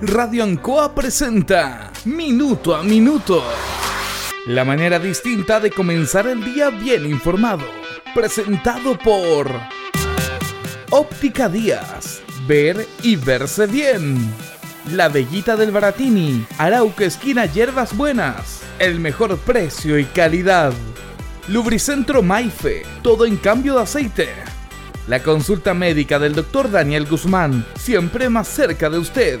Radio Ancoa presenta Minuto a Minuto. La manera distinta de comenzar el día bien informado. Presentado por Óptica Díaz. Ver y verse bien. La Bellita del Baratini. Arauca Esquina Hierbas Buenas. El mejor precio y calidad. Lubricentro Maife. Todo en cambio de aceite. La consulta médica del doctor Daniel Guzmán. Siempre más cerca de usted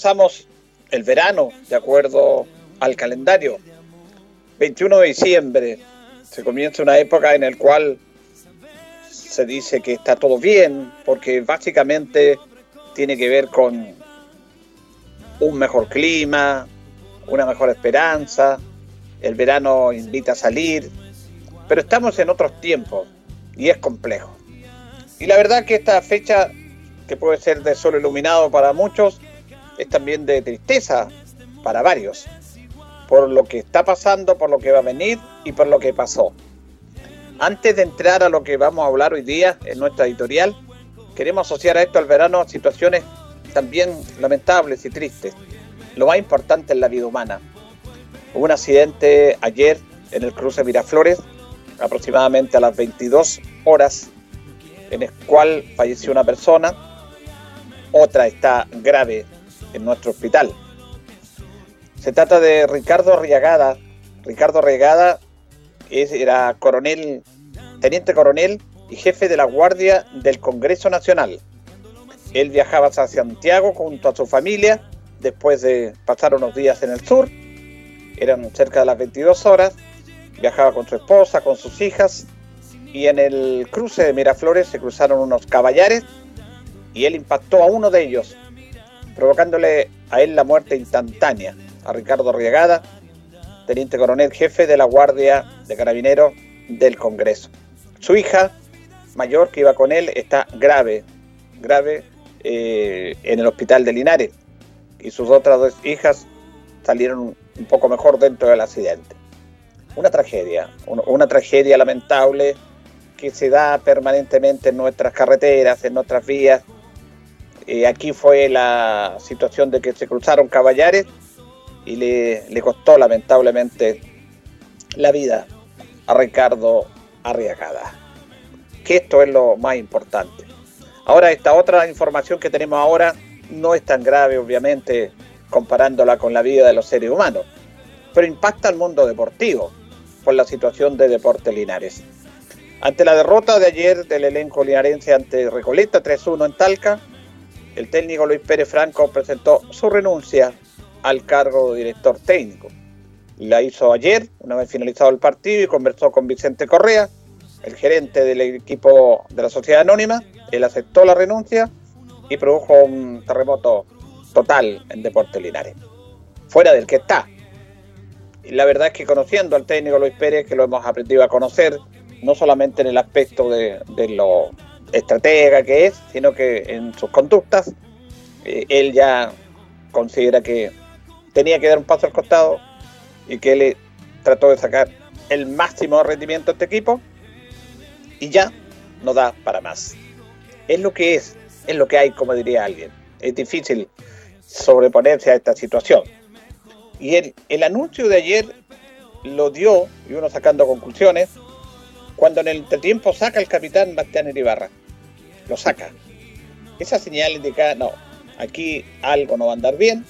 Comenzamos el verano de acuerdo al calendario. 21 de diciembre se comienza una época en la cual se dice que está todo bien, porque básicamente tiene que ver con un mejor clima, una mejor esperanza, el verano invita a salir, pero estamos en otros tiempos y es complejo. Y la verdad que esta fecha que puede ser de sol iluminado para muchos, es también de tristeza para varios, por lo que está pasando, por lo que va a venir y por lo que pasó. Antes de entrar a lo que vamos a hablar hoy día en nuestra editorial, queremos asociar a esto al verano situaciones también lamentables y tristes. Lo más importante es la vida humana. Hubo un accidente ayer en el cruce Miraflores, aproximadamente a las 22 horas, en el cual falleció una persona, otra está grave en nuestro hospital. Se trata de Ricardo Arriagada. Ricardo Arriagada era coronel, teniente coronel y jefe de la Guardia del Congreso Nacional. Él viajaba hacia Santiago junto a su familia después de pasar unos días en el sur. Eran cerca de las 22 horas. Viajaba con su esposa, con sus hijas. Y en el cruce de Miraflores se cruzaron unos caballares y él impactó a uno de ellos, provocándole a él la muerte instantánea, a Ricardo Riegada, teniente coronel jefe de la Guardia de Carabineros del Congreso. Su hija mayor que iba con él está grave, grave eh, en el hospital de Linares y sus otras dos hijas salieron un poco mejor dentro del accidente. Una tragedia, una tragedia lamentable que se da permanentemente en nuestras carreteras, en nuestras vías, eh, aquí fue la situación de que se cruzaron caballares y le, costó lamentablemente la vida a Ricardo Arriagada. Que esto es lo más importante. Ahora, esta otra información que tenemos ahora no es tan grave, obviamente, comparándola con la vida de los seres humanos, pero impacta al mundo deportivo por la situación de Deportes Linares. Ante la derrota de ayer del elenco linarense ante Recoleta 3-1 en Talca, el técnico Luis Pérez Franco presentó su renuncia al cargo de director técnico. La hizo ayer, una vez finalizado el partido, y conversó con Vicente Correa, el gerente del equipo de la Sociedad Anónima. Él aceptó la renuncia y produjo un terremoto total en Deportes Linares, fuera del que está. Y la verdad es que conociendo al técnico Luis Pérez, que lo hemos aprendido a conocer, no solamente en el aspecto de, de lo estratega que es, sino que en sus conductas eh, él ya considera que tenía que dar un paso al costado y que él trató de sacar el máximo rendimiento a este equipo y ya no da para más. Es lo que es, es lo que hay, como diría alguien. Es difícil sobreponerse a esta situación. Y el, el anuncio de ayer lo dio, y uno sacando conclusiones, cuando en el entretiempo saca el capitán Bastián Ibarra lo saca. Esa señal indica, no, aquí algo no va a andar bien,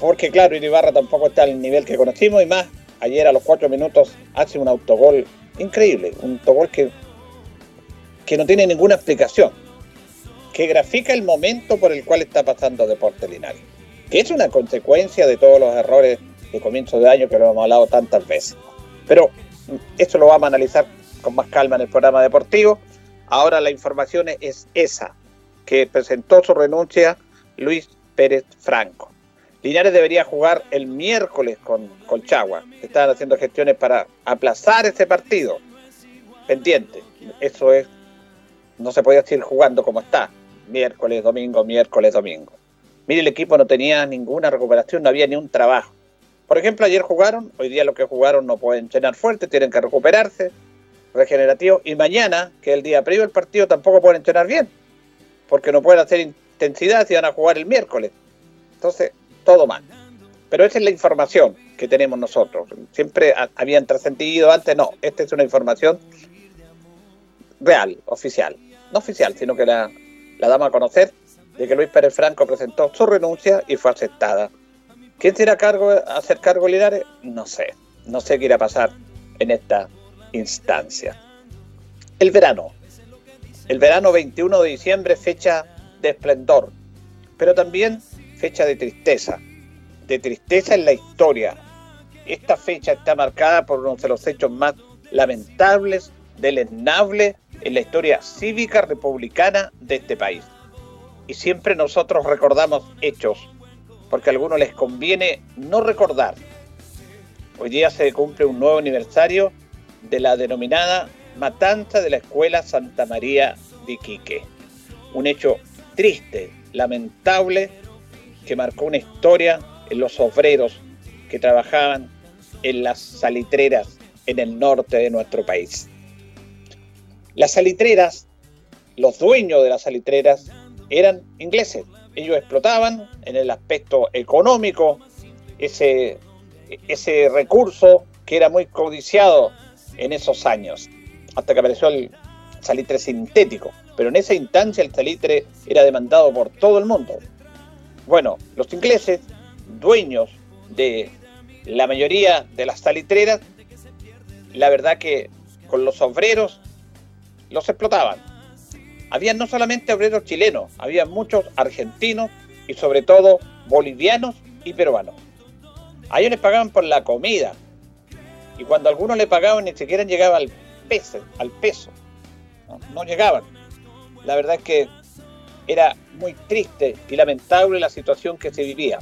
porque claro, Iribarra tampoco está al nivel que conocimos y más, ayer a los cuatro minutos hace un autogol increíble, un autogol que, que no tiene ninguna explicación, que grafica el momento por el cual está pasando Deporte Linares, que es una consecuencia de todos los errores de comienzo de año que lo hemos hablado tantas veces. Pero esto lo vamos a analizar con más calma en el programa deportivo. Ahora la información es esa, que presentó su renuncia Luis Pérez Franco. Linares debería jugar el miércoles con Colchagua. Estaban haciendo gestiones para aplazar ese partido. Pendiente. Eso es. No se podía seguir jugando como está. Miércoles, domingo, miércoles, domingo. Mire, el equipo no tenía ninguna recuperación, no había ni un trabajo. Por ejemplo, ayer jugaron, hoy día lo que jugaron no pueden llenar fuerte, tienen que recuperarse, regenerativo, y mañana, que es el día previo del partido, tampoco pueden entrenar bien, porque no pueden hacer intensidad si van a jugar el miércoles. Entonces, todo mal. Pero esa es la información que tenemos nosotros. Siempre habían trascendido antes, no, esta es una información real, oficial. No oficial, sino que la, la damos a conocer de que Luis Pérez Franco presentó su renuncia y fue aceptada ¿Quién será cargo, hacer cargo Linares? No sé. No sé qué irá a pasar en esta instancia. El verano. El verano 21 de diciembre, fecha de esplendor, pero también fecha de tristeza. De tristeza en la historia. Esta fecha está marcada por uno de los hechos más lamentables, deleznables en la historia cívica republicana de este país. Y siempre nosotros recordamos hechos porque a algunos les conviene no recordar. Hoy día se cumple un nuevo aniversario de la denominada matanza de la Escuela Santa María de Iquique. Un hecho triste, lamentable, que marcó una historia en los obreros que trabajaban en las salitreras en el norte de nuestro país. Las salitreras, los dueños de las salitreras, eran ingleses, ellos explotaban en el aspecto económico ese, ese recurso que era muy codiciado en esos años, hasta que apareció el salitre sintético. Pero en esa instancia el salitre era demandado por todo el mundo. Bueno, los ingleses, dueños de la mayoría de las salitreras, la verdad que con los obreros los explotaban había no solamente obreros chilenos, había muchos argentinos y sobre todo bolivianos y peruanos. A ellos les pagaban por la comida. Y cuando algunos le pagaban ni siquiera llegaba al peso, al peso. No, llegaban. La verdad es que era muy triste y lamentable la situación que se vivía.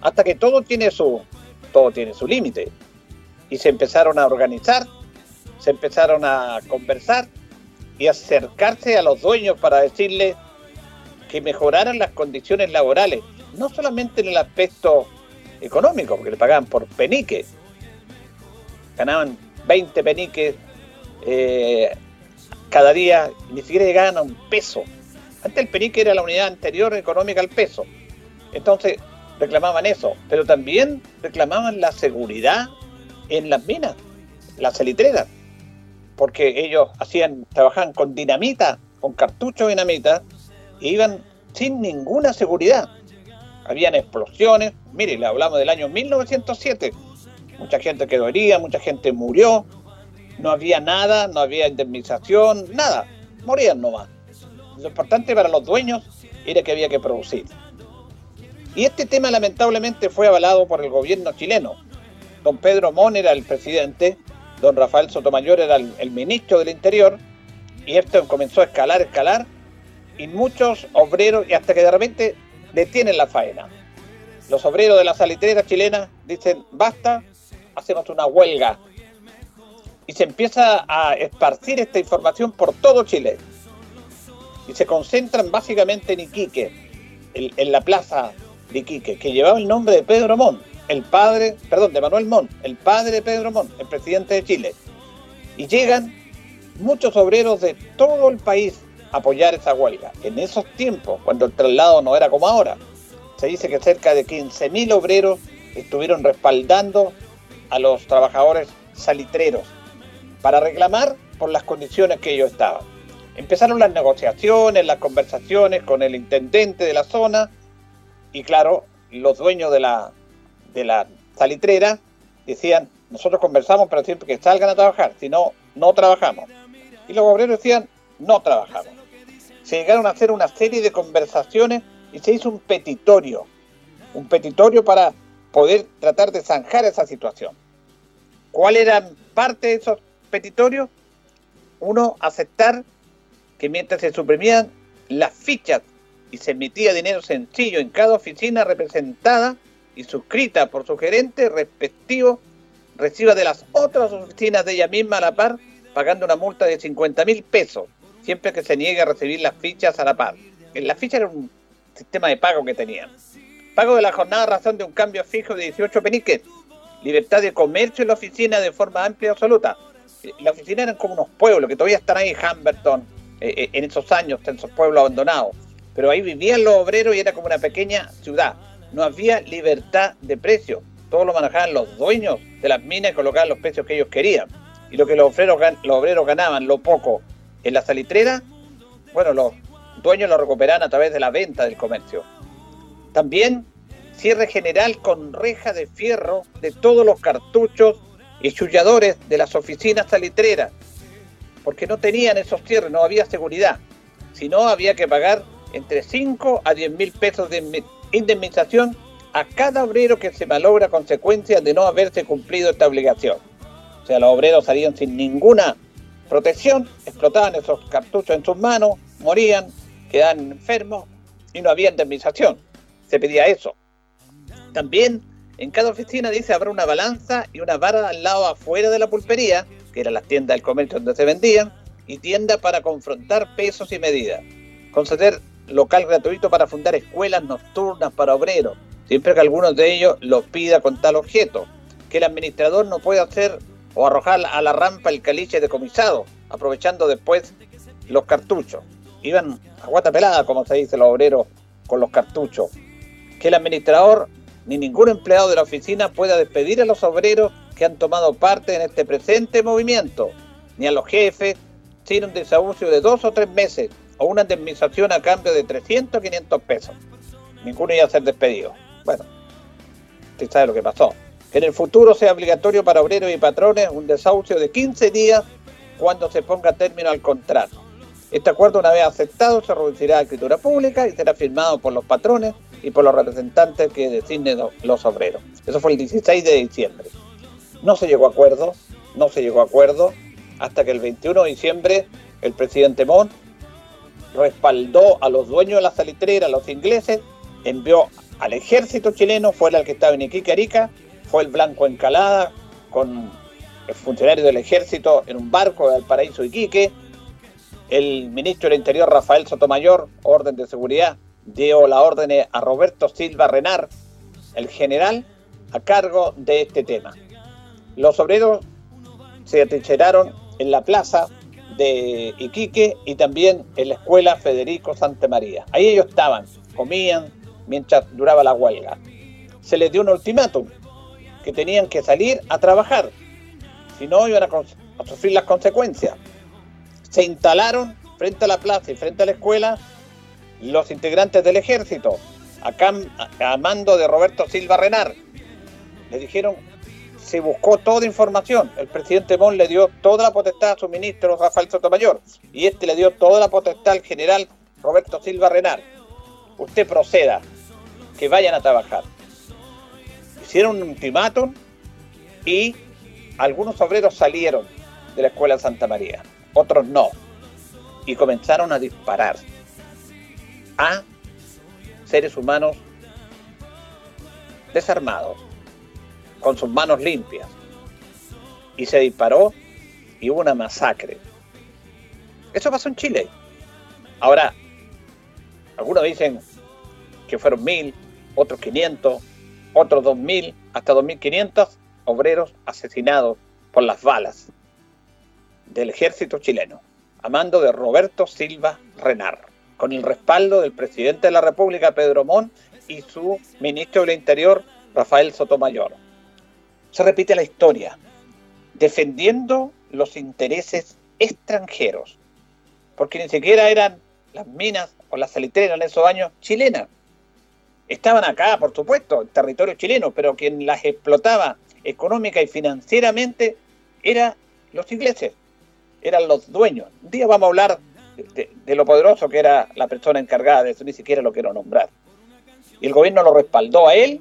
Hasta que todo tiene su, todo tiene su límite. Y se empezaron a organizar, se empezaron a conversar y acercarse a los dueños para decirles que mejoraran las condiciones laborales, no solamente en el aspecto económico, porque le pagaban por penique, ganaban 20 peniques eh, cada día, ni siquiera llegaban a un peso. Antes el penique era la unidad anterior económica al peso. Entonces reclamaban eso, pero también reclamaban la seguridad en las minas, las salitreras porque ellos hacían, trabajaban con dinamita, con cartucho de dinamita, e iban sin ninguna seguridad. Habían explosiones, mire, le hablamos del año 1907, mucha gente quedó herida, mucha gente murió, no había nada, no había indemnización, nada, morían nomás. Lo importante para los dueños era que había que producir. Y este tema lamentablemente fue avalado por el gobierno chileno. Don Pedro Mon era el presidente don Rafael Sotomayor era el, ministro del Interior, y esto comenzó a escalar, escalar, y muchos obreros, y hasta que de repente detienen la faena. Los obreros de la salitrera chilena dicen, basta, hacemos una huelga. Y se empieza a esparcir esta información por todo Chile. Y se concentran básicamente en Iquique, en, la plaza de Iquique, que llevaba el nombre de Pedro Montt el padre, perdón, de Manuel Montt, el padre de Pedro Montt, el presidente de Chile. Y llegan muchos obreros de todo el país a apoyar esa huelga. En esos tiempos, cuando el traslado no era como ahora, se dice que cerca de 15.000 obreros estuvieron respaldando a los trabajadores salitreros para reclamar por las condiciones que ellos estaban. Empezaron las negociaciones, las conversaciones con el intendente de la zona y claro, los dueños de la, de la salitrera decían, nosotros conversamos para decir que salgan a trabajar, si no, no trabajamos. Y los obreros decían, no trabajamos. Se llegaron a hacer una serie de conversaciones y se hizo un petitorio, un petitorio para poder tratar de zanjar esa situación. ¿Cuál era parte de esos petitorios? Uno, aceptar que mientras se suprimían las fichas y se emitía dinero sencillo en cada oficina representada y suscrita por su gerente respectivo, reciba de las otras oficinas de ella misma a la par, pagando una multa de 50 mil pesos, siempre que se niegue a recibir las fichas a la par. En la ficha era un sistema de pago que tenían. Pago de la jornada a razón de un cambio fijo de 18 peniques. Libertad de comercio en la oficina de forma amplia y absoluta. Eh, la oficina eran como unos pueblos que todavía están ahí en Hamberton, eh, eh, en esos años, en esos pueblos abandonados. Pero ahí vivían los obreros y era como una pequeña ciudad. No había libertad de precio. Todo lo manejaban los dueños de las minas y colocaban los precios que ellos querían. Y lo que los obreros, los obreros ganaban, lo poco, en la salitrera, bueno, los dueños lo recuperaban a través de la venta del comercio. También cierre general con reja de fierro de todos los cartuchos y chulladores de las oficinas salitreras, porque no tenían esos cierres, no había seguridad. Si no, había que pagar entre 5 a 10 mil pesos de indemnización a cada obrero que se malogra consecuencia de no haberse cumplido esta obligación. O sea, los obreros salían sin ninguna protección, explotaban esos cartuchos en sus manos, morían, quedaban enfermos y no había indemnización. Se pedía eso. También en cada oficina dice habrá una balanza y una vara al lado afuera de la pulpería, que eran las tiendas del comercio donde se vendían, y tienda para confrontar pesos y medidas. Conceder local gratuito para fundar escuelas nocturnas para obreros, siempre que alguno de ellos lo pida con tal objeto. Que el administrador no pueda hacer o arrojar a la rampa el caliche decomisado, aprovechando después los cartuchos. Iban a guata pelada, como se dice los obreros, con los cartuchos. Que el administrador ni ningún empleado de la oficina pueda despedir a los obreros que han tomado parte en este presente movimiento, ni a los jefes, sin un desahucio de dos o tres meses o una indemnización a cambio de 300 o 500 pesos. Ninguno iba a ser despedido. Bueno, usted sabe lo que pasó. Que en el futuro sea obligatorio para obreros y patrones un desahucio de 15 días cuando se ponga término al contrato. Este acuerdo, una vez aceptado, se reducirá a escritura pública y será firmado por los patrones y por los representantes que designen los obreros. Eso fue el 16 de diciembre. No se llegó a acuerdo, no se llegó a acuerdo, hasta que el 21 de diciembre el presidente Montt respaldó a los dueños de la salitrera, los ingleses, envió al ejército chileno, fue el que estaba en Iquique, Arica, fue el Blanco Encalada con el funcionario del ejército en un barco de Valparaíso, Iquique, el ministro del Interior, Rafael Sotomayor, orden de seguridad, dio la orden a Roberto Silva Renar, el general, a cargo de este tema. Los obreros se atrincheraron en la plaza de Iquique y también en la escuela Federico Santa María. Ahí ellos estaban, comían mientras duraba la huelga. Se les dio un ultimátum, que tenían que salir a trabajar, si no iban a, sufrir las consecuencias. Se instalaron frente a la plaza y frente a la escuela los integrantes del ejército, a, a mando de Roberto Silva Renar. Le dijeron se buscó toda información. El presidente Mon le dio toda la potestad a su ministro Rafael Sotomayor y este le dio toda la potestad al general Roberto Silva Renar. Usted proceda, que vayan a trabajar. Hicieron un ultimátum y algunos obreros salieron de la escuela Santa María, otros no, y comenzaron a disparar a seres humanos desarmados con sus manos limpias. Y se disparó y hubo una masacre. Eso pasó en Chile. Ahora, algunos dicen que fueron mil, otros 500, otros 2000, hasta 2500 obreros asesinados por las balas del ejército chileno, a mando de Roberto Silva Renar, con el respaldo del presidente de la República, Pedro Montt, y su ministro del Interior, Rafael Sotomayor se repite la historia, defendiendo los intereses extranjeros, porque ni siquiera eran las minas o las salitreras en esos años chilenas. Estaban acá, por supuesto, en territorio chileno, pero quien las explotaba económica y financieramente eran los ingleses, eran los dueños. Un día vamos a hablar de, lo poderoso que era la persona encargada de eso, ni siquiera lo quiero nombrar. Y el gobierno lo respaldó a él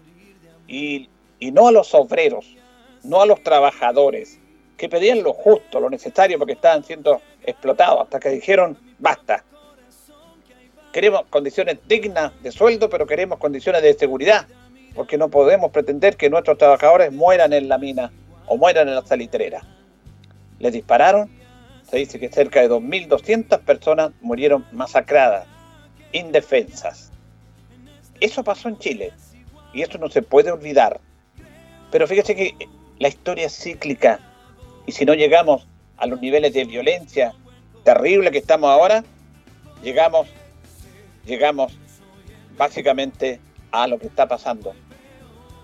y y no a los obreros, no a los trabajadores, que pedían lo justo, lo necesario, porque estaban siendo explotados, hasta que dijeron, basta. Queremos condiciones dignas de sueldo, pero queremos condiciones de seguridad, porque no podemos pretender que nuestros trabajadores mueran en la mina o mueran en la salitrera. Les dispararon, se dice que cerca de 2.200 personas murieron masacradas, indefensas. Eso pasó en Chile y eso no se puede olvidar. Pero fíjese que la historia es cíclica y si no llegamos a los niveles de violencia terrible que estamos ahora, llegamos, llegamos básicamente a lo que está pasando.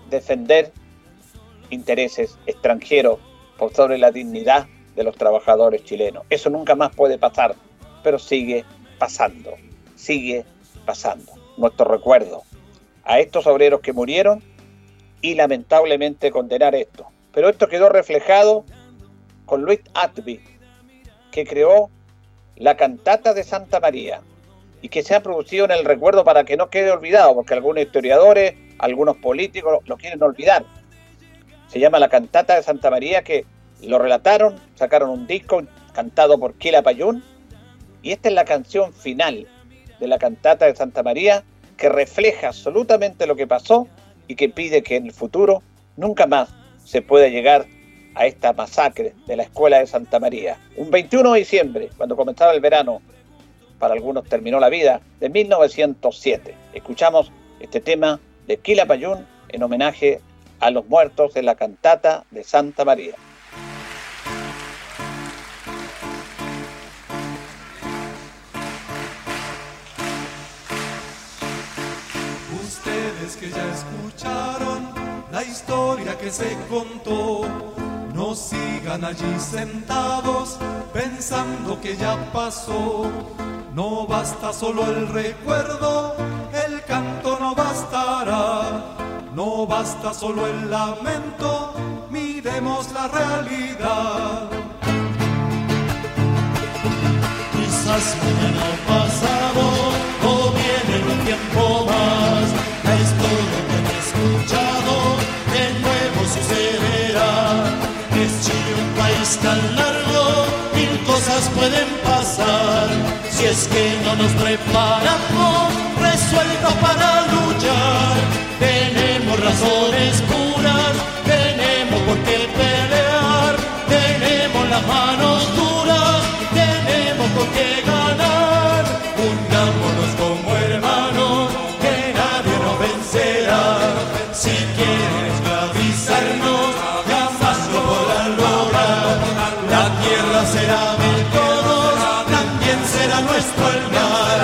Defender intereses extranjeros por sobre la dignidad de los trabajadores chilenos. Eso nunca más puede pasar, pero sigue pasando, sigue pasando. Nuestro recuerdo a estos obreros que murieron y lamentablemente condenar esto. Pero esto quedó reflejado con Luis Atby, que creó la cantata de Santa María y que se ha producido en el recuerdo para que no quede olvidado, porque algunos historiadores, algunos políticos lo, quieren olvidar. Se llama la cantata de Santa María que lo relataron, sacaron un disco cantado por Kila Payún y esta es la canción final de la cantata de Santa María que refleja absolutamente lo que pasó y que pide que en el futuro nunca más se pueda llegar a esta masacre de la escuela de Santa María. Un 21 de diciembre, cuando comenzaba el verano, para algunos terminó la vida, de 1907. Escuchamos este tema de Kila Payún en homenaje a los muertos de la cantata de Santa María. Que ya escucharon la historia que se contó no sigan allí sentados pensando que ya pasó. No basta solo el recuerdo, el canto no bastará. No basta solo el lamento, miremos la realidad. Quizás mañana pasado o viene un tiempo más, la historia que he escuchado de nuevo sucederá un país tan largo, mil cosas pueden pasar. Si es que no nos preparamos, resueltos para luchar, tenemos razones puras, tenemos por qué pelear, tenemos las manos será nuestro el.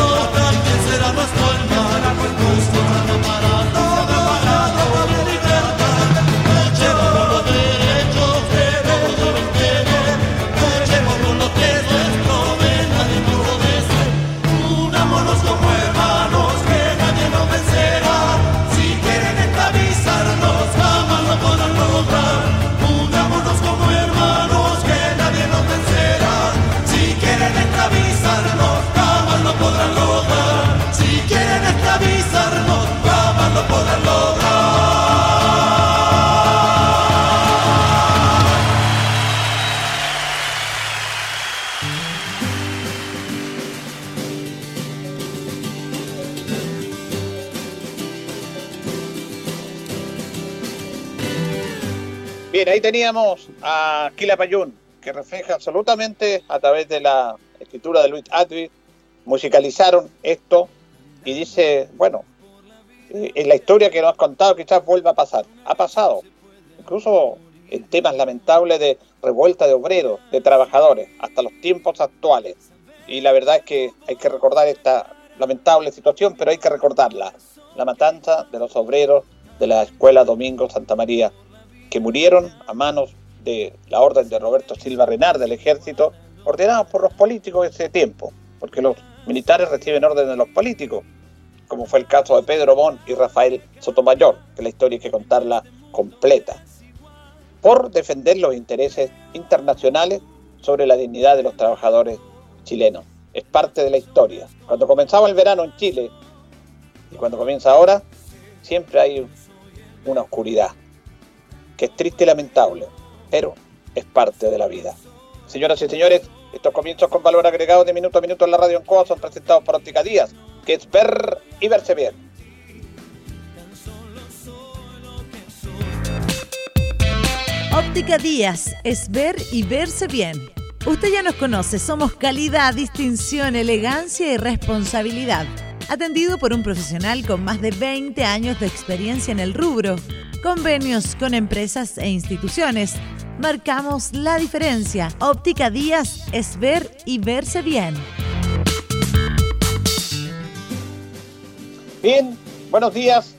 Bien, ahí teníamos a Kila Payún que refleja absolutamente a través de la escritura de Luis Advi, musicalizaron esto y dice, bueno, eh, en la historia que nos has contado quizás vuelva a pasar. Ha pasado, incluso en temas lamentables de revuelta de obreros, de trabajadores, hasta los tiempos actuales. Y la verdad es que hay que recordar esta lamentable situación, pero hay que recordarla. La matanza de los obreros de la Escuela Domingo Santa María, que murieron a manos de la orden de Roberto Silva Renar del ejército, ordenados por los políticos de ese tiempo, porque los militares reciben órdenes de los políticos, como fue el caso de Pedro Bon y Rafael Sotomayor, que la historia hay que contarla completa, por defender los intereses internacionales sobre la dignidad de los trabajadores chilenos. Es parte de la historia. Cuando comenzaba el verano en Chile y cuando comienza ahora, siempre hay una oscuridad, que es triste y lamentable, pero es parte de la vida. Señoras y señores, estos comienzos con valor agregado de minuto a minuto en la radio en Coa son presentados por Óptica Díaz, que es ver y verse bien. Óptica Díaz es ver y verse bien. Usted ya nos conoce, somos calidad, distinción, elegancia y responsabilidad. Atendido por un profesional con más de 20 años de experiencia en el rubro. Convenios con empresas e instituciones. Marcamos la diferencia. Óptica Díaz es ver y verse bien. Bien, buenos días.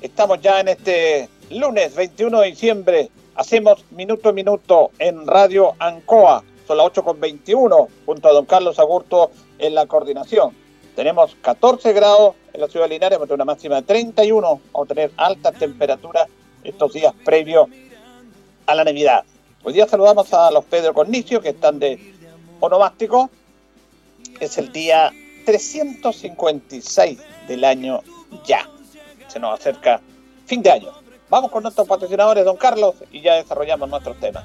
Estamos ya en este lunes 21 de diciembre. Hacemos minuto a minuto en Radio Ancoa. Son las 8 con 21, junto a don Carlos Agurto en la coordinación. Tenemos 14 grados en la ciudad de Linares, tener una máxima de 31. Vamos a tener altas temperaturas estos días previos a la Navidad. Hoy día saludamos a los Pedro Cornicio, que están de onomástico. Es el día 356 del año ya. Se nos acerca fin de año. Vamos con nuestros patrocinadores, don Carlos, y ya desarrollamos nuestros temas.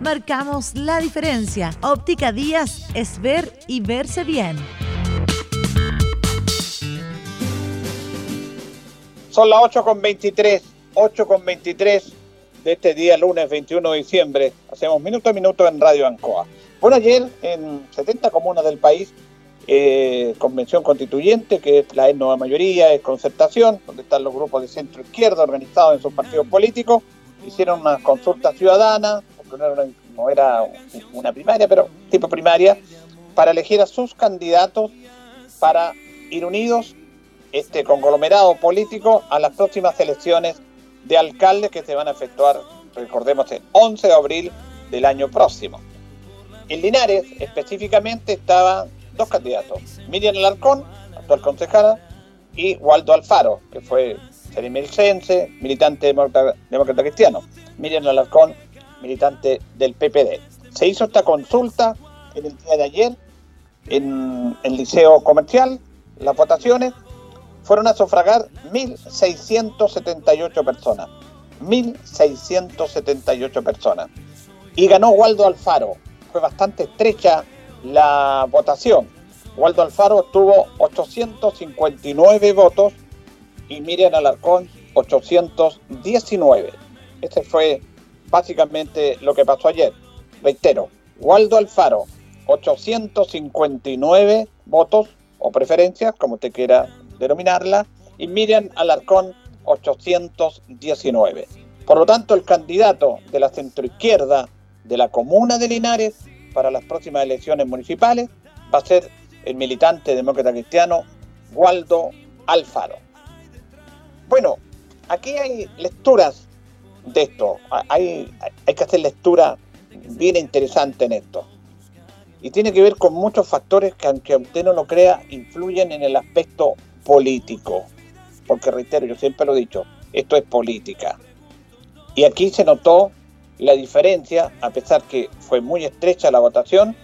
Marcamos la diferencia. Óptica Díaz es ver y verse bien. Son las 8 con 23, 8 con 23 de este día lunes 21 de diciembre. Hacemos minuto a minuto en Radio Ancoa. Bueno, ayer en 70 comunas del país, eh, convención constituyente, que es la nueva mayoría, es concertación, donde están los grupos de centro izquierda organizados en sus partidos políticos, hicieron una consulta ciudadana, porque no era, una, primaria, pero tipo primaria, para elegir a sus candidatos para ir unidos este conglomerado político a las próximas elecciones de alcaldes que se van a efectuar, recordemos, el 11 de abril del año próximo. En Linares, específicamente, estaban dos candidatos, Miriam Alarcón, actual concejala, y Waldo Alfaro, que fue serimilcense, militante demócrata, demócrata cristiano. Miriam Alarcón, militante del PPD. Se hizo esta consulta en el día de ayer en el Liceo Comercial, las votaciones, fueron a sufragar 1.678 personas. 1.678 personas. Y ganó Waldo Alfaro. Fue bastante estrecha la votación. Waldo Alfaro obtuvo 859 votos y Miriam Alarcón 819. Este fue básicamente lo que pasó ayer. Reitero, Waldo Alfaro 859 votos o preferencias, como usted quiera denominarla, y Miriam Alarcón 819. Por lo tanto, el candidato de la centroizquierda de la comuna de Linares para las próximas elecciones municipales va a ser el militante demócrata cristiano Waldo Alfaro. Bueno, aquí hay lecturas de esto, hay, hay que hacer lectura bien interesante en esto. Y tiene que ver con muchos factores que, aunque usted no lo crea, influyen en el aspecto político. Porque reitero, yo siempre lo he dicho, esto es política. Y aquí se notó la diferencia, a pesar que fue muy estrecha la votación,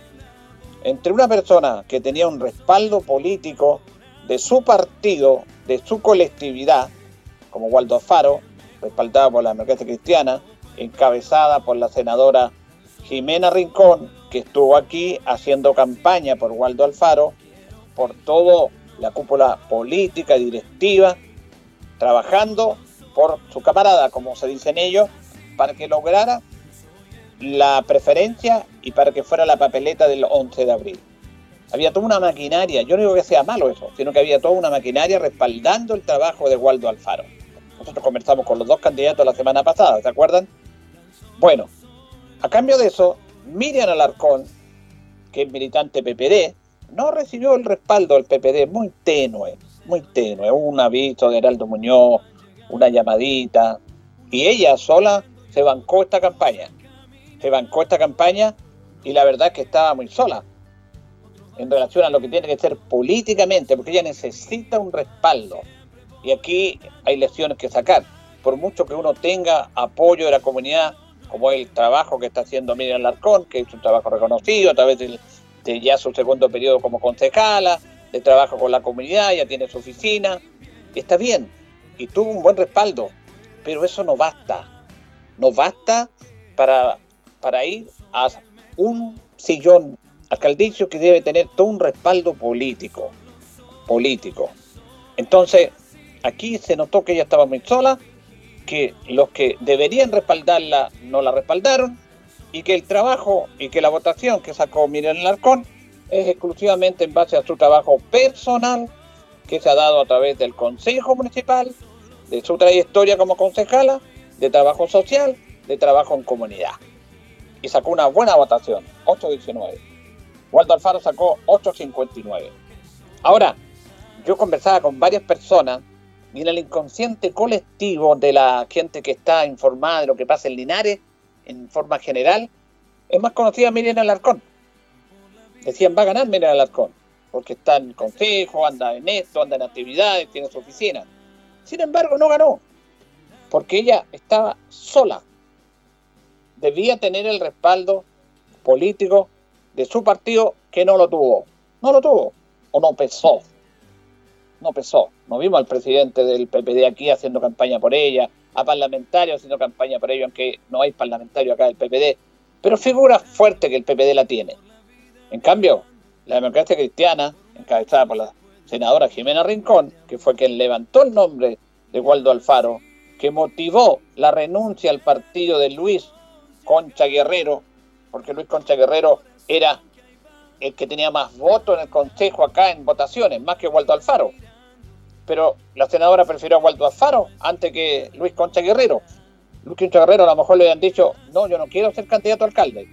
entre una persona que tenía un respaldo político de su partido, de su colectividad, como Waldo Faro, respaldada por la democracia cristiana, encabezada por la senadora Jimena Rincón, que estuvo aquí haciendo campaña por Waldo Alfaro, por toda la cúpula política y directiva, trabajando por su camarada, como se dicen ellos, para que lograra la preferencia y para que fuera la papeleta del 11 de abril. Había toda una maquinaria, yo no digo que sea malo eso, sino que había toda una maquinaria respaldando el trabajo de Waldo Alfaro. Nosotros conversamos con los dos candidatos la semana pasada, ¿se acuerdan? Bueno, a cambio de eso, Miriam Alarcón, que es militante PPD, no recibió el respaldo del PPD, muy tenue, muy tenue. Un aviso de Heraldo Muñoz, una llamadita, y ella sola se bancó esta campaña. Se bancó esta campaña y la verdad es que estaba muy sola en relación a lo que tiene que ser políticamente, porque ella necesita un respaldo. Y aquí hay lecciones que sacar. Por mucho que uno tenga apoyo de la comunidad, como el trabajo que está haciendo Miriam Larcón, que es un trabajo reconocido a través de, de ya su segundo periodo como concejala, de trabajo con la comunidad, ya tiene su oficina, está bien, y tuvo un buen respaldo, pero eso no basta. No basta para, para ir a un sillón alcaldicio que debe tener todo un respaldo político. Político. Entonces, aquí se notó que ella estaba muy sola, que los que deberían respaldarla no la respaldaron, y que el trabajo y que la votación que sacó Miriam Larcón es exclusivamente en base a su trabajo personal que se ha dado a través del Consejo Municipal, de su trayectoria como concejala, de trabajo social, de trabajo en comunidad. Y sacó una buena votación, 8.19. Waldo Alfaro sacó 8.59. Ahora, yo conversaba con varias personas y en el inconsciente colectivo de la gente que está informada de lo que pasa en Linares, en forma general, es más conocida Miriam Alarcón. Decían, va a ganar Miriam Alarcón, porque está en consejo, anda en esto, anda en actividades, tiene su oficina. Sin embargo, no ganó, porque ella estaba sola. Debía tener el respaldo político de su partido que no lo tuvo. No lo tuvo, o no pesó. No pesó. No vimos al presidente del PPD aquí haciendo campaña por ella, a parlamentarios haciendo campaña por ello, aunque no hay parlamentario acá del PPD, pero figura fuerte que el PPD la tiene. En cambio, la democracia cristiana, encabezada por la senadora Jimena Rincón, que fue quien levantó el nombre de Waldo Alfaro, que motivó la renuncia al partido de Luis Concha Guerrero, porque Luis Concha Guerrero era el que tenía más votos en el Consejo acá en votaciones, más que Waldo Alfaro pero la senadora prefirió a Waldo Alfaro antes que Luis Concha Guerrero. Luis Concha Guerrero a lo mejor le habían dicho, no, yo no quiero ser candidato a alcalde,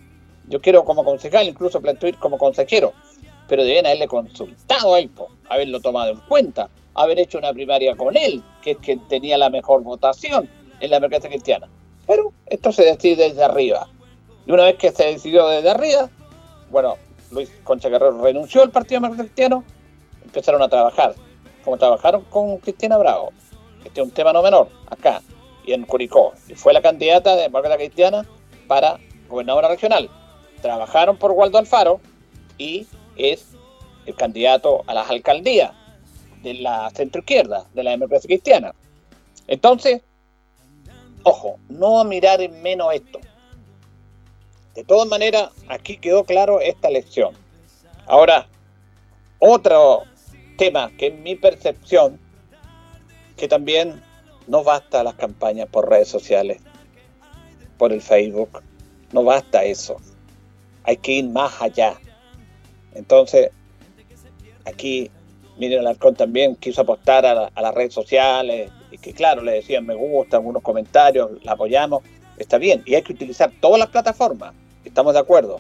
yo quiero como concejal, incluso plantear como consejero, pero deben haberle consultado a él, haberlo tomado en cuenta, haber hecho una primaria con él, que es quien tenía la mejor votación en la democracia cristiana. Pero esto se decide desde arriba. Y una vez que se decidió desde arriba, bueno, Luis Concha Guerrero renunció al Partido Democrático Cristiano, empezaron a trabajar como trabajaron con Cristina Bravo. Este es un tema no menor, acá, y en Curicó. Y fue la candidata de Demócrata Cristiana para gobernadora regional. Trabajaron por Waldo Alfaro y es el candidato a las alcaldías de la centroizquierda, de la democracia cristiana. Entonces, ojo, no a mirar en menos esto. De todas maneras, aquí quedó claro esta lección. Ahora, otro tema que en mi percepción que también no basta las campañas por redes sociales, por el Facebook, no basta eso. Hay que ir más allá. Entonces, aquí Miriam Alarcón también quiso apostar a, a, las redes sociales y que claro, le decían me gusta, algunos comentarios, la apoyamos, está bien, y hay que utilizar todas las plataformas, estamos de acuerdo,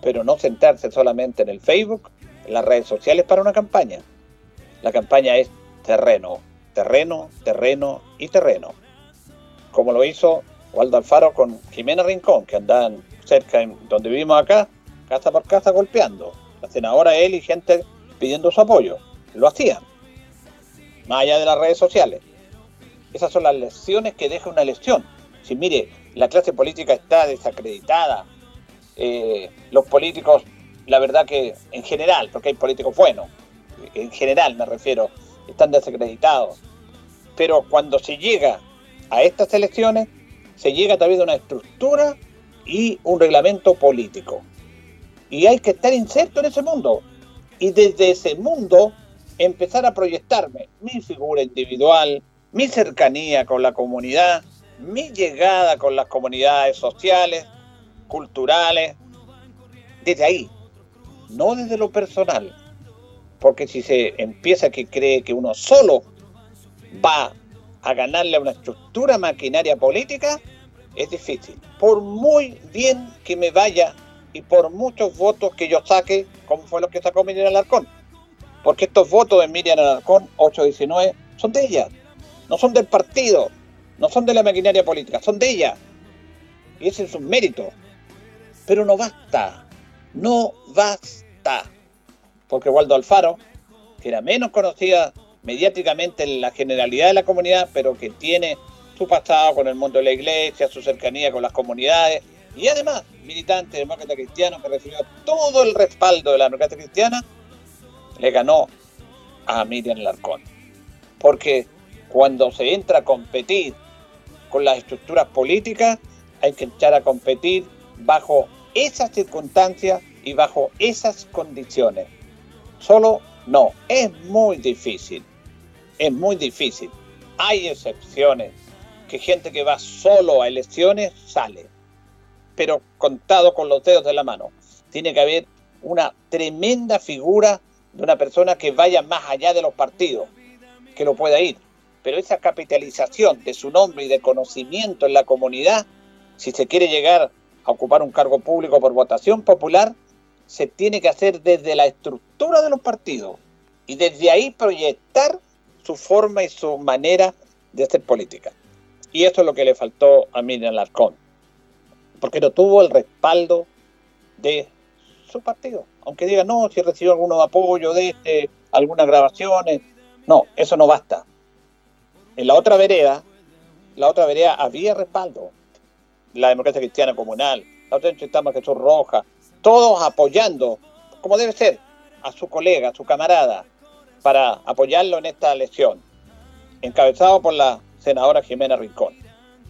pero no centrarse solamente en el Facebook, en las redes sociales para una campaña. La campaña es terreno, terreno, terreno y terreno. Como lo hizo Waldo Alfaro con Jimena Rincón, que andaban cerca de donde vivimos acá, casa por casa golpeando. La senadora él y gente pidiendo su apoyo. Lo hacían. Más allá de las redes sociales. Esas son las lecciones que deja una elección. Si mire, la clase política está desacreditada. Eh, los políticos, la verdad que en general, porque hay políticos buenos, en general me refiero, están desacreditados. Pero cuando se llega a estas elecciones, se llega a través de una estructura y un reglamento político. Y hay que estar inserto en ese mundo. Y desde ese mundo empezar a proyectarme mi figura individual, mi cercanía con la comunidad, mi llegada con las comunidades sociales, culturales, desde ahí, no desde lo personal. Porque si se empieza que cree que uno solo va a ganarle a una estructura maquinaria política, es difícil. Por muy bien que me vaya y por muchos votos que yo saque, como fue lo que sacó Miriam Alarcón. Porque estos votos de Miriam Alarcón, 8-19, son de ella, no son del partido, no son de la maquinaria política, son de ella. Y ese es un mérito. Pero no basta, no basta. Porque Waldo Alfaro, que era menos conocida mediáticamente en la generalidad de la comunidad, pero que tiene su pasado con el mundo de la iglesia, su cercanía con las comunidades, y además militante demócrata cristiano que recibió todo el respaldo de la democracia cristiana, le ganó a Miriam Larcón. Porque cuando se entra a competir con las estructuras políticas, hay que echar a competir bajo esas circunstancias y bajo esas condiciones. Solo no, es muy difícil, es muy difícil. Hay excepciones, que gente que va solo a elecciones sale, pero contado con los dedos de la mano. Tiene que haber una tremenda figura de una persona que vaya más allá de los partidos, que lo pueda ir. Pero esa capitalización de su nombre y de conocimiento en la comunidad, si se quiere llegar a ocupar un cargo público por votación popular, se tiene que hacer desde la estructura de los partidos y desde ahí proyectar su forma y su manera de hacer política. Y esto es lo que le faltó a Miriam Larcón, porque no tuvo el respaldo de su partido. Aunque diga, no, si recibió algunos apoyos de este, algunas grabaciones, no, eso no basta. En la otra vereda, la otra vereda había respaldo. La democracia cristiana comunal, la otra estamos Jesús Roja, todos apoyando, como debe ser, a su colega, a su camarada, para apoyarlo en esta elección, encabezado por la senadora Jimena Rincón,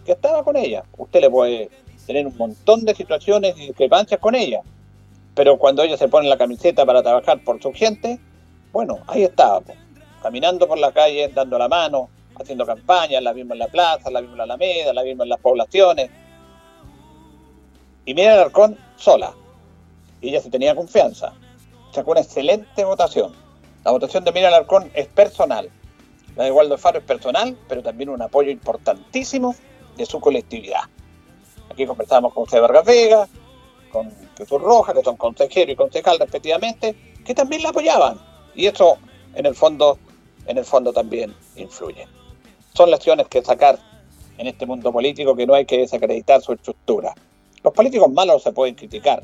que estaba con ella. Usted le puede tener un montón de situaciones y discrepancias con ella, pero cuando ella se pone la camiseta para trabajar por su gente, bueno, ahí estaba, caminando por la calle, dando la mano, haciendo campañas, la vimos en la plaza, la vimos en la Alameda, la vimos en las poblaciones. Y Miriam Alarcón sola. Y ella se tenía confianza. Sacó una excelente votación. La votación de Miriam Alarcón es personal. La de Waldo Faro es personal, pero también un apoyo importantísimo de su colectividad. Aquí conversamos con José Vargas Vega, con Jesús Roja, que son consejero y concejal respectivamente, que también la apoyaban. Y eso, en el fondo, en el fondo también influye. Son lecciones que sacar en este mundo político que no hay que desacreditar su estructura. Los políticos malos se pueden criticar.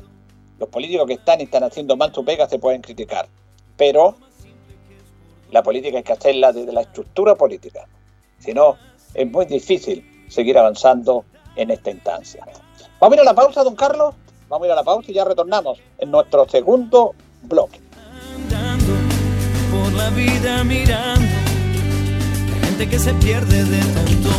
Los políticos que están y están haciendo mal su pega se pueden criticar. Pero la política hay que hacerla desde la estructura política. Si no, es muy difícil seguir avanzando en esta instancia. Vamos a ir a la pausa, don Carlos. Vamos a ir a la pausa y ya retornamos en nuestro segundo bloque. Andando por la vida mirando gente que se pierde de tanto.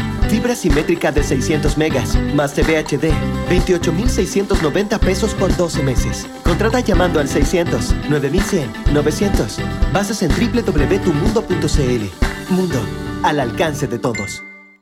Fibra simétrica de 600 megas más TV HD, 28,690 pesos por 12 meses. Contrata llamando al 600 9100 900. Bases en www.tumundo.cl. Mundo, al alcance de todos.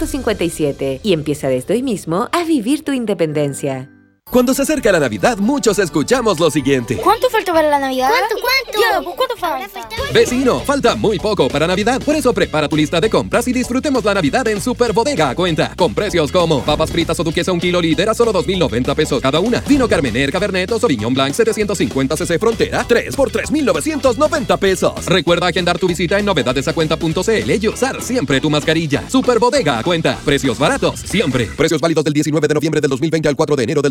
450 y empieza desde hoy mismo a vivir tu independencia. Cuando se acerca la Navidad, muchos escuchamos lo siguiente. ¿Cuánto falta para la Navidad? ¿Cuánto, cuánto? Ya, pues, ¿cuánto falta? Vecino, falta muy poco para Navidad. Por eso prepara tu lista de compras y disfrutemos la Navidad en Super Bodega a cuenta. Con precios como papas fritas o duquesa un kilo líder a solo 2.090 pesos cada una. Vino Carmener, Cabernet o Sauvignon Blanc 750 cc Frontera 3 por 3.990 pesos. Recuerda agendar tu visita en novedadesacuenta.cl y usar siempre tu mascarilla. Super Bodega a cuenta. Precios baratos siempre. Precios válidos del 19 de noviembre del 2020 al 4 de enero del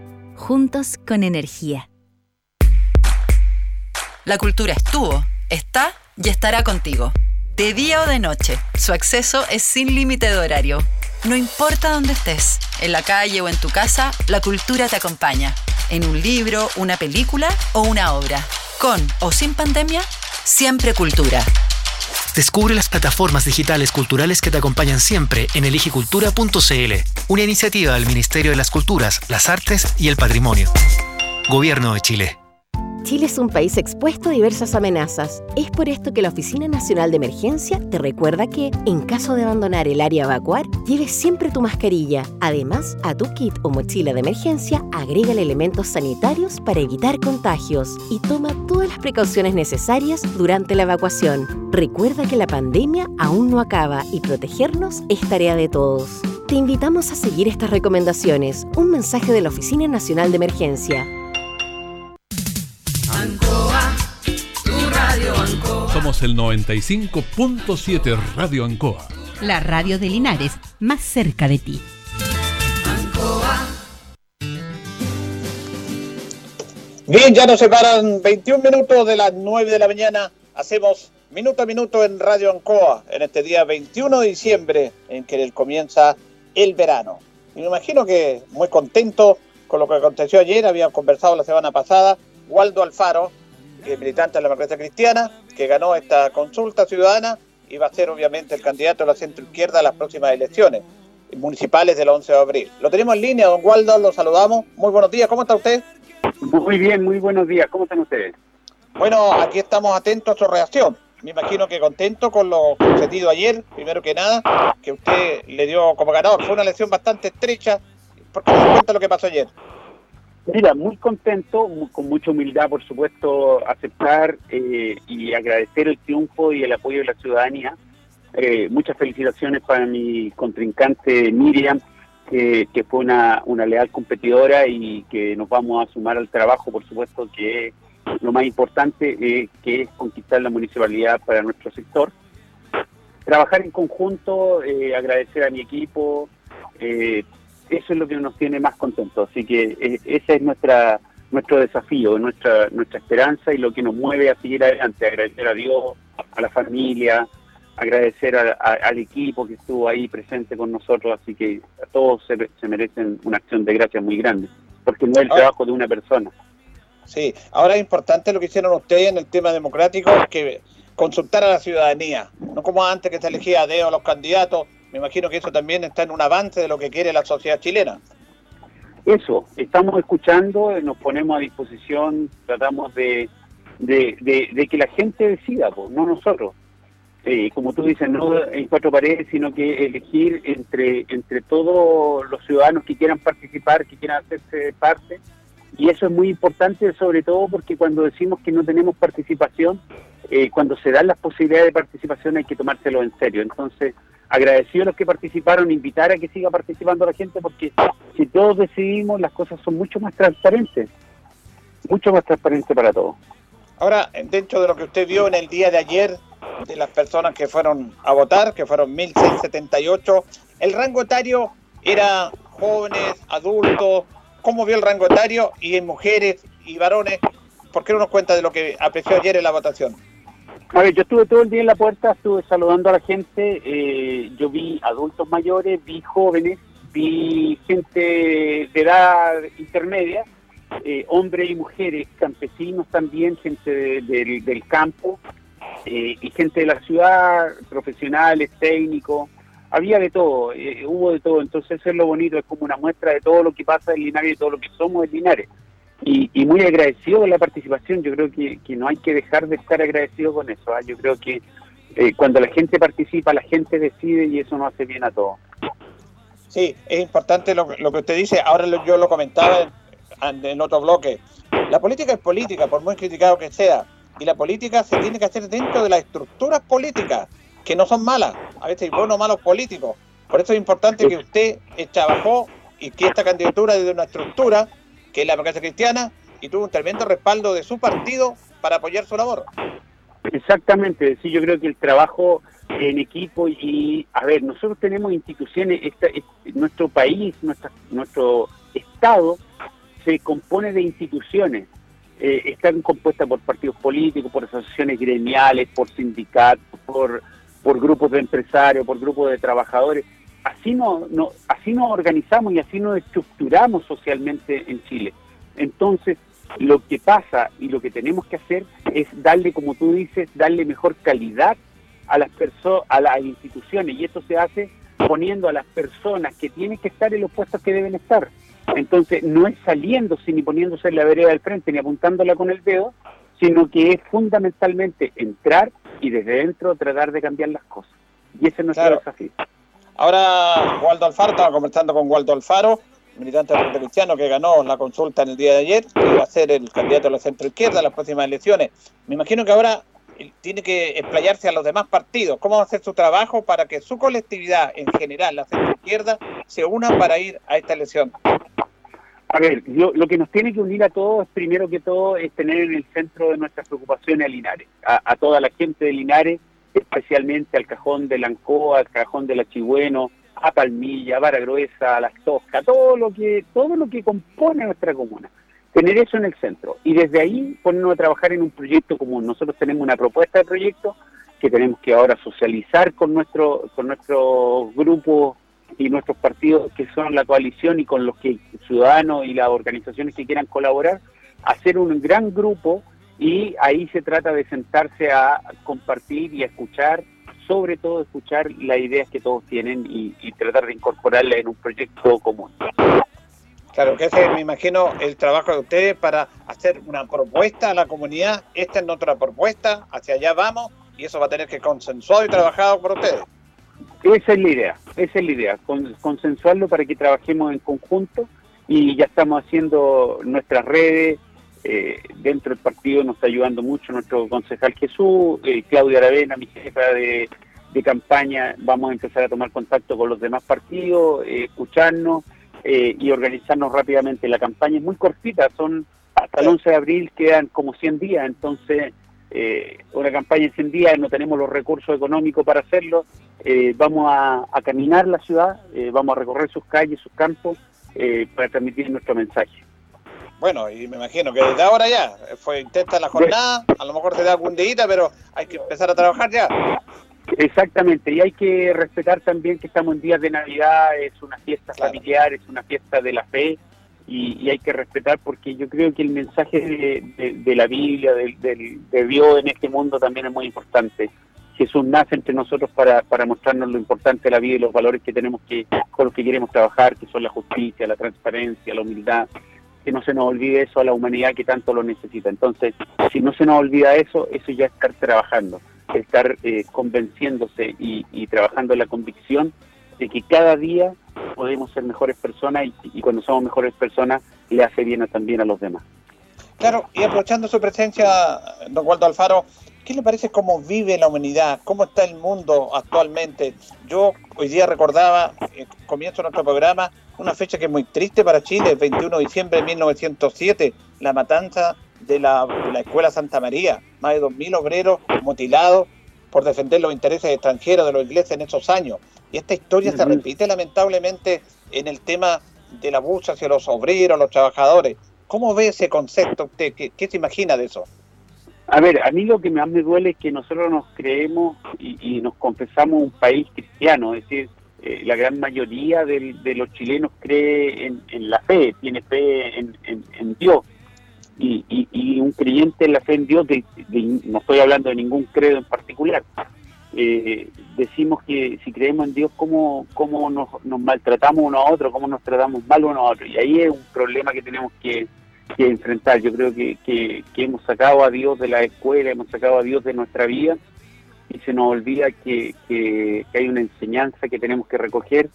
juntos con energía. La cultura estuvo, está y estará contigo. De día o de noche, su acceso es sin límite de horario. No importa dónde estés, en la calle o en tu casa, la cultura te acompaña. En un libro, una película o una obra. Con o sin pandemia, siempre cultura. Descubre las plataformas digitales culturales que te acompañan siempre en eligicultura.cl, una iniciativa del Ministerio de las Culturas, las Artes y el Patrimonio. Gobierno de Chile. Chile es un país expuesto a diversas amenazas. Es por esto que la Oficina Nacional de Emergencia te recuerda que, en caso de abandonar el área a evacuar, lleves siempre tu mascarilla. Además, a tu kit o mochila de emergencia, agrégale elementos sanitarios para evitar contagios y toma todas las precauciones necesarias durante la evacuación. Recuerda que la pandemia aún no acaba y protegernos es tarea de todos. Te invitamos a seguir estas recomendaciones. Un mensaje de la Oficina Nacional de Emergencia. Somos el 95.7 Radio Ancoa. La radio de Linares, más cerca de ti. Ancoa. Bien, ya nos separan 21 minutos de las 9 de la mañana. Hacemos minuto a minuto en Radio Ancoa en este día 21 de diciembre en que comienza el verano. Y me imagino que muy contento con lo que aconteció ayer, habían conversado la semana pasada, Waldo Alfaro, militante de la democracia cristiana, que ganó esta consulta ciudadana y va a ser obviamente el candidato de la centro izquierda a las próximas elecciones municipales del 11 de abril. Lo tenemos en línea, don Waldo, lo saludamos. Muy buenos días, ¿cómo está usted? Muy bien, muy buenos días, ¿cómo están ustedes? Bueno, aquí estamos atentos a su reacción. Me imagino que contento con lo sucedido ayer, primero que nada, que usted le dio como ganador. Fue una elección bastante estrecha. ¿Por qué nos cuenta lo que pasó ayer? Mira, muy contento, con mucha humildad, por supuesto, aceptar eh, y agradecer el triunfo y el apoyo de la ciudadanía. Eh, muchas felicitaciones para mi contrincante Miriam, que, que fue una, una leal competidora y que nos vamos a sumar al trabajo, por supuesto, que es lo más importante, eh, que es conquistar la municipalidad para nuestro sector. Trabajar en conjunto, eh, agradecer a mi equipo, eh, eso es lo que nos tiene más contentos. Así que eh, ese es nuestra nuestro desafío, nuestra nuestra esperanza y lo que nos mueve a seguir adelante. Agradecer a Dios, a la familia, agradecer a- a- al equipo que estuvo ahí presente con nosotros. Así que a todos se, se merecen una acción de gracias muy grande, porque no es el Ah. trabajo de una persona. Sí, ahora es importante lo que hicieron ustedes en el tema democrático, que consultar a la ciudadanía, no como antes que se elegía a dedo a los candidatos. Me imagino que eso también está en un avance de lo que quiere la sociedad chilena. Eso, estamos escuchando, nos ponemos a disposición, tratamos de- de que la gente decida, pues, no nosotros. Eh, como tú dices, no en cuatro paredes, sino que elegir entre, entre todos los ciudadanos que quieran participar, que quieran hacerse parte. Y eso es muy importante, sobre todo porque cuando decimos que no tenemos participación, eh, cuando se dan las posibilidades de participación hay que tomárselo en serio. Entonces, agradecido a los que participaron, invitar a que siga participando la gente, porque si todos decidimos, las cosas son mucho más transparentes, mucho más transparentes para todos. Ahora, dentro de lo que usted vio en el día de ayer, de las personas que fueron a votar, que fueron 1.678, el rango etario era jóvenes, adultos, ¿cómo vio el rango etario? Y en mujeres y varones, ¿por qué no nos cuenta de lo que apreció ayer en la votación? A ver, yo estuve todo el día en la puerta, estuve saludando a la gente, eh, yo vi adultos mayores, vi jóvenes, vi gente de edad intermedia, eh, hombres y mujeres, campesinos también, gente de- del- del campo eh, y gente de la ciudad, profesionales, técnicos, había de todo, eh, hubo de todo, entonces eso es lo bonito, es como una muestra de todo lo que pasa en Linares y todo lo que somos en Linares. Y, y muy agradecido de la participación, yo creo que, que no hay que dejar de estar agradecido con eso, ¿ah? yo creo que eh, cuando la gente participa, la gente decide y eso nos hace bien a todos. Sí, es importante lo, lo que usted dice. Ahora lo- yo lo comentaba en, en otro bloque. La política es política, por muy criticado que sea. Y la política se tiene que hacer dentro de las estructuras políticas, que no son malas. A veces hay buenos o malos políticos. Por eso es importante que usted eh, trabajó y que esta candidatura desde una estructura, que es la democracia cristiana, y tuvo un tremendo respaldo de su partido para apoyar su labor. Exactamente, sí, yo creo que el trabajo en equipo y, a ver, nosotros tenemos instituciones, esta, es- nuestro país, nuestro Estado se compone de instituciones, eh, están compuestas por partidos políticos, por asociaciones gremiales, por sindicatos, por grupos de empresarios, por grupos de trabajadores. Así no, no, así nos organizamos y así nos estructuramos socialmente en Chile. Entonces, lo que pasa y lo que tenemos que hacer es darle, como tú dices, darle mejor calidad a las personas, a las instituciones, y esto se hace poniendo a las personas que tienen que estar en los puestos que deben estar. Entonces, no es saliéndose ni poniéndose en la vereda del frente ni apuntándola con el dedo, sino que es fundamentalmente entrar y desde dentro tratar de cambiar las cosas. Y ese es nuestro Claro. desafío. Ahora, Waldo Alfaro, estaba conversando con Waldo Alfaro, militante Cristiano que ganó la consulta en el día de ayer, que va a ser el candidato de la centro izquierda en las próximas elecciones. Me imagino que ahora él tiene que explayarse a los demás partidos. ¿Cómo va a hacer su trabajo para que su colectividad en general, la centro izquierda, se una para ir a esta elección? A ver, lo que nos tiene que unir a todos, primero que todo, es tener en el centro de nuestras preocupaciones a Linares, a toda la gente de Linares, especialmente al cajón de la al cajón de la Chigüeno, a Palmilla, a Vara Gruesa, a Las Toscas, todo lo que, todo lo que compone nuestra comuna. Tener eso en el centro y desde ahí ponernos a trabajar en un proyecto común. Nosotros tenemos una propuesta de proyecto que tenemos que ahora socializar con nuestro, con nuestros grupos y nuestros partidos que son la coalición y con los que ciudadanos y las organizaciones que quieran colaborar, hacer un gran grupo y ahí se trata de sentarse a compartir y a escuchar, sobre todo escuchar las ideas que todos tienen y, y tratar de incorporarlas en un proyecto común. Claro, que ese es, me imagino, el trabajo de ustedes para hacer una propuesta a la comunidad. Esta es nuestra propuesta, hacia allá vamos, y eso va a tener que consensuado y trabajado por ustedes. Esa es la idea, esa es la idea, con- consensuarlo para que trabajemos en conjunto y ya estamos haciendo nuestras redes, eh, dentro del partido nos está ayudando mucho nuestro concejal Jesús, eh, Claudia Aravena, mi jefa de, campaña, vamos a empezar a tomar contacto con los demás partidos, eh, escucharnos eh, y organizarnos rápidamente. La campaña es muy cortita, son hasta el 11 de abril quedan como 100 días, entonces eh, una campaña en 100 días no tenemos los recursos económicos para hacerlo, eh, vamos a, a caminar la ciudad, vamos a recorrer sus calles, sus campos, para transmitir nuestro mensaje. Bueno, y me imagino que desde ahora ya fue intenta la jornada, a lo mejor te da algún día, pero hay que empezar a trabajar ya. Exactamente, y hay que respetar también que estamos en días de Navidad, es una fiesta familiar, es una fiesta de la fe, y, y hay que respetar porque yo creo que el mensaje de, de- de la Biblia, del- del- de, Dios en este mundo también es muy importante. Jesús nace entre nosotros para, para mostrarnos lo importante de la vida y los valores que tenemos que, con los que queremos trabajar, que son la justicia, la transparencia, la humildad, que no se nos olvide eso a la humanidad que tanto lo necesita. Entonces, si no se nos olvida eso, eso ya es estar trabajando, estar eh, convenciéndose y, y trabajando la convicción de que cada día podemos ser mejores personas y, y cuando somos mejores personas le hace bien también a los demás. Claro, y aprovechando su presencia, don Waldo Alfaro, ¿qué le parece cómo vive la humanidad? ¿Cómo está el mundo actualmente? Yo hoy día recordaba, eh, comienzo nuestro programa, una fecha que es muy triste para Chile, el 21 de diciembre de 1907, la matanza de la, de la Escuela Santa María, más de 2.000 obreros mutilados por defender los intereses extranjeros de los ingleses en esos años. Y esta historia se repite lamentablemente en el tema del abuso hacia los obreros, los trabajadores. ¿Cómo ve ese concepto usted? ¿Qué, qué se imagina de eso? A ver, a mí lo que más me duele es que nosotros nos creemos y, y nos confesamos un país cristiano, es decir, eh, la gran mayoría de los chilenos cree en, en la fe, tiene fe en, en- Dios. Y, y- y un creyente en la fe en Dios, de- no estoy hablando de ningún credo en particular, eh, decimos que si creemos en Dios, ¿cómo, cómo nos, nos maltratamos uno a otro? ¿Cómo nos tratamos mal uno a otro? Y ahí es un problema que tenemos que, que enfrentar. Yo creo que, que, hemos sacado a Dios de la escuela, hemos sacado a Dios de nuestra vida y se nos olvida que, que, que hay una enseñanza que tenemos que recoger,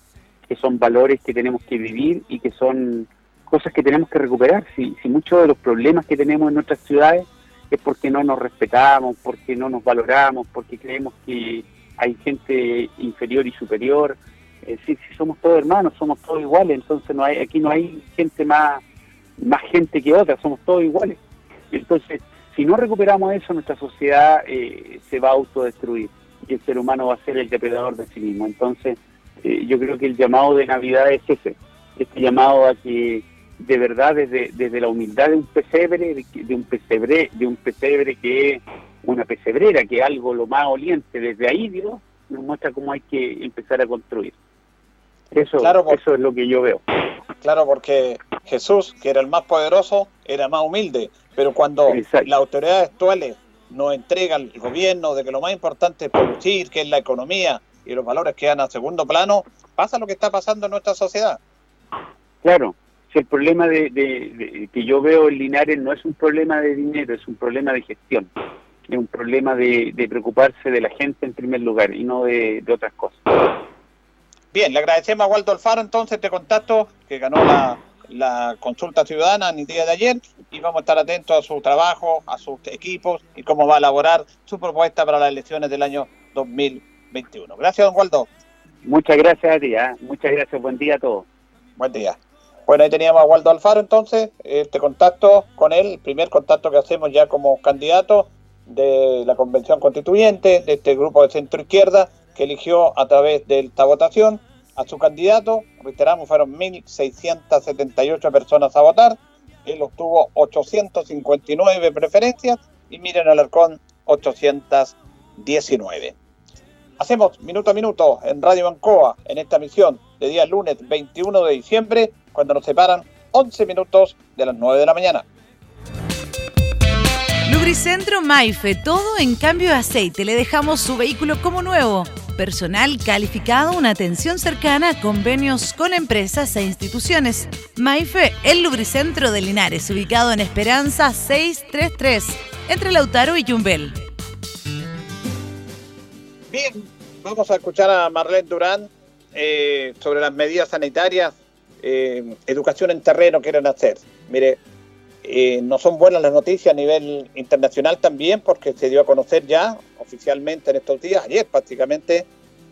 que son valores que tenemos que vivir y que son cosas que tenemos que recuperar. Si, si muchos de los problemas que tenemos en nuestras ciudades es porque no nos respetamos, porque no nos valoramos, porque creemos que hay gente inferior y superior. Es decir, si somos todos hermanos, somos todos iguales, entonces no hay, aquí no hay gente más, más gente que otra, somos todos iguales. Entonces, si no recuperamos eso, nuestra sociedad eh, se va a autodestruir y el ser humano va a ser el depredador de sí mismo. Entonces, eh, yo creo que el llamado de Navidad es ese, este llamado a que de verdad desde, desde la humildad de un pesebre, de, un pesebre, de un pesebre que es una pesebrera, que es algo lo más oliente, desde ahí Dios nos muestra cómo hay que empezar a construir. Eso, Claro, por- eso es lo que yo veo. Claro, porque Jesús, que era el más poderoso, era más humilde. Pero cuando Exacto. las autoridades actuales nos entregan el gobierno de que lo más importante es producir, que es la economía y los valores quedan a segundo plano, pasa lo que está pasando en nuestra sociedad. Claro, si el problema de, de- de- que yo veo en Linares no es un problema de dinero, es un problema de gestión, es un problema de, de preocuparse de la gente en primer lugar y no de, de otras cosas. Bien, le agradecemos a Waldo Alfaro entonces este contacto que ganó la, la consulta ciudadana en el día de ayer y vamos a estar atentos a su trabajo, a sus equipos y cómo va a elaborar su propuesta para las elecciones del año 2021. Gracias, don Waldo. Muchas gracias a ti, ¿ah? muchas gracias, buen día a todos. Buen día. Bueno, ahí teníamos a Waldo Alfaro entonces, este contacto con él, el primer contacto que hacemos ya como candidato de la Convención Constituyente, de este grupo de centro izquierda, que eligió a través de esta votación a su candidato. Reiteramos, fueron 1.678 personas a votar. Él obtuvo 859 preferencias y Miren Alarcón 819. Hacemos minuto a minuto en Radio Bancoa en esta misión de día lunes 21 de diciembre, cuando nos separan 11 minutos de las 9 de la mañana. Lubricentro Maife, todo en cambio de aceite. Le dejamos su vehículo como nuevo. Personal calificado, una atención cercana, convenios con empresas e instituciones. Maife, el lubricentro de Linares, ubicado en Esperanza 633, entre Lautaro y Yumbel. Bien, vamos a escuchar a Marlene Durán eh, sobre las medidas sanitarias, eh, educación en terreno quieren hacer. Mire, eh, no son buenas las noticias a nivel internacional también, porque se dio a conocer ya oficialmente en estos días, ayer prácticamente,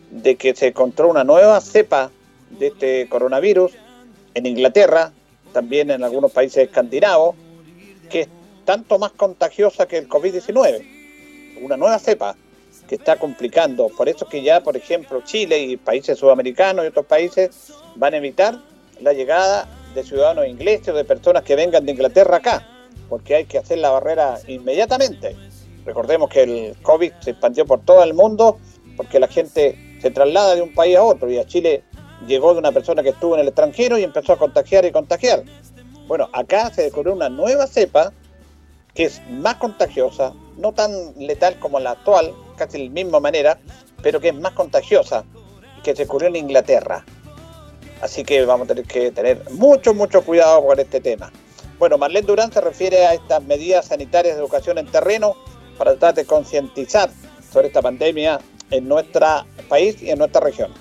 de que se encontró una nueva cepa de este coronavirus en Inglaterra, también en algunos países escandinavos, que es tanto más contagiosa que el COVID-19. Una nueva cepa. que está complicando. Por eso que ya, por ejemplo, Chile y países sudamericanos y otros países van a evitar la llegada de ciudadanos ingleses o de personas que vengan de Inglaterra acá, porque hay que hacer la barrera inmediatamente. Recordemos que el COVID se expandió por todo el mundo porque la gente se traslada de un país a otro y a Chile llegó de una persona que estuvo en el extranjero y empezó a contagiar y contagiar. Bueno, acá se descubrió una nueva cepa que es más contagiosa, no tan letal como la actual, casi de la misma manera, pero que es más contagiosa, que se descubrió en Inglaterra. Así que vamos a tener que tener mucho, mucho cuidado con este tema. Bueno, Marlene Durán se refiere a estas medidas sanitarias de educación en terreno para tratar de concientizar sobre esta pandemia en nuestro país y en nuestra región.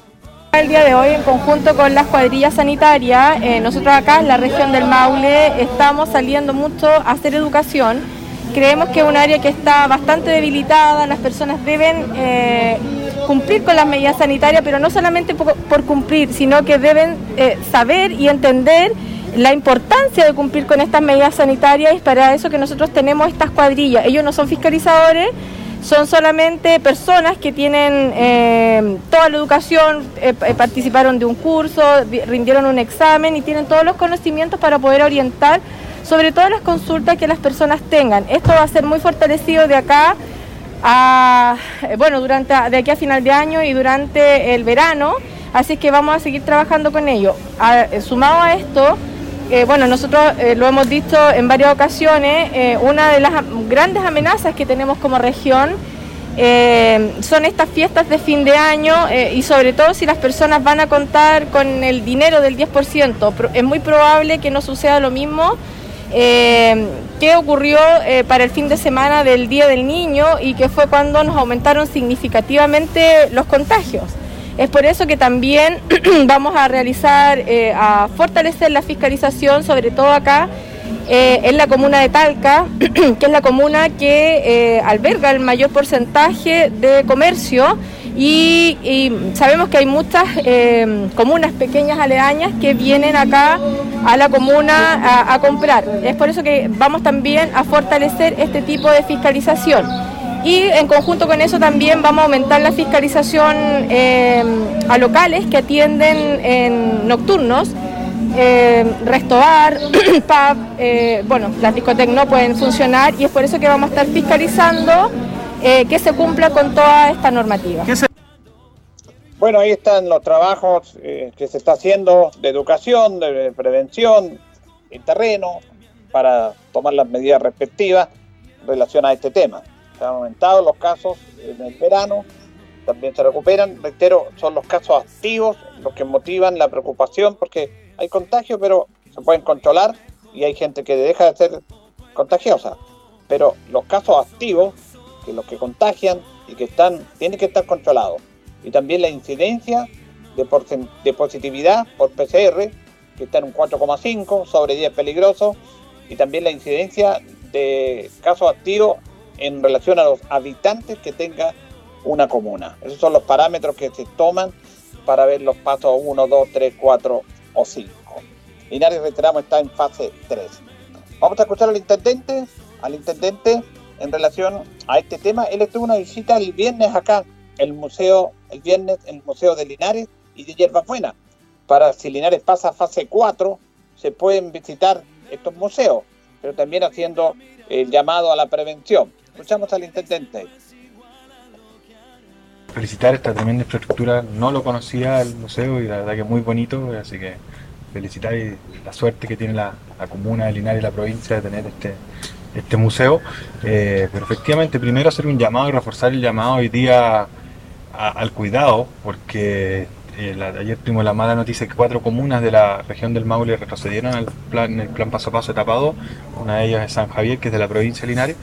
El día de hoy, en conjunto con las cuadrillas sanitarias, eh, nosotros acá en la región del Maule estamos saliendo mucho a hacer educación. Creemos que es un área que está bastante debilitada, las personas deben eh, cumplir con las medidas sanitarias, pero no solamente por, cumplir, sino que deben eh, saber y entender la importancia de cumplir con estas medidas sanitarias y para eso que nosotros tenemos estas cuadrillas. Ellos no son fiscalizadores, son solamente personas que tienen eh, toda la educación, participaron de un curso, di- rindieron un examen y tienen todos los conocimientos para poder orientar sobre todas las consultas que las personas tengan. Esto va a ser muy fortalecido de acá eh, bueno, durante de aquí a final de año y durante el verano, así que vamos a seguir trabajando con ello. Eh, sumado a esto, eh, bueno, nosotros lo hemos dicho en varias ocasiones, una de las grandes amenazas que tenemos como región son estas fiestas de fin de año y sobre todo si las personas van a contar con el dinero del 10%. Pro- Es muy probable que no suceda lo mismo eh, que ocurrió eh, para el fin de semana del Día del Niño y que fue cuando nos aumentaron significativamente los contagios. Es por eso que también vamos a realizar, eh, a fortalecer la fiscalización, sobre todo acá eh, en la comuna de Talca, que es la comuna que eh, alberga el mayor porcentaje de comercio y, sabemos que hay muchas eh, comunas pequeñas aledañas que vienen acá a la comuna a, comprar. Es por eso que vamos también a fortalecer este tipo de fiscalización. Y en conjunto con eso también vamos a aumentar la fiscalización eh, a locales que atienden en nocturnos, eh, resto bar, pub, eh, bueno, las discotecas no pueden funcionar y es por eso que vamos a estar fiscalizando eh, que se cumpla con toda esta normativa. Bueno, ahí están los trabajos eh, que se está haciendo de educación, de prevención en terreno, para tomar las medidas respectivas en relación a este tema. Se han aumentado los casos en el verano, también se recuperan. Reitero, son los casos activos los que motivan la preocupación porque hay contagio, pero se pueden controlar y hay gente que deja de ser contagiosa. Pero los casos activos, que los que contagian y que están, tienen que estar controlados. Y también la incidencia de, de positividad por PCR, que está en un 4,5 sobre 10 peligroso, y también la incidencia de casos activos en relación a los habitantes que tenga una comuna. Esos son los parámetros que se toman para ver los pasos 1, 2, 3, 4 o 5. Linares, reiteramos, está en fase 3. Vamos a escuchar al intendente, al intendente en relación a este tema. Él estuvo una visita el viernes acá, el museo, el viernes, el museo de Linares y de Yerbabuena. Para si Linares pasa fase 4, se pueden visitar estos museos, pero también haciendo el llamado a la prevención. Escuchamos al intendente. felicitar esta tremenda infraestructura. No lo conocía el museo y la verdad que es muy bonito, así que felicitar y la suerte que tiene la, la comuna de Linares y la provincia de tener este, este museo. Eh, pero efectivamente, primero hacer un llamado y reforzar el llamado hoy día al cuidado, porque eh, ayer tuvimos la mala noticia que cuatro comunas de la región del Maule retrocedieron al plan, el plan paso a paso etapa 2, una de ellas es San Javier, que es de la provincia de Linares,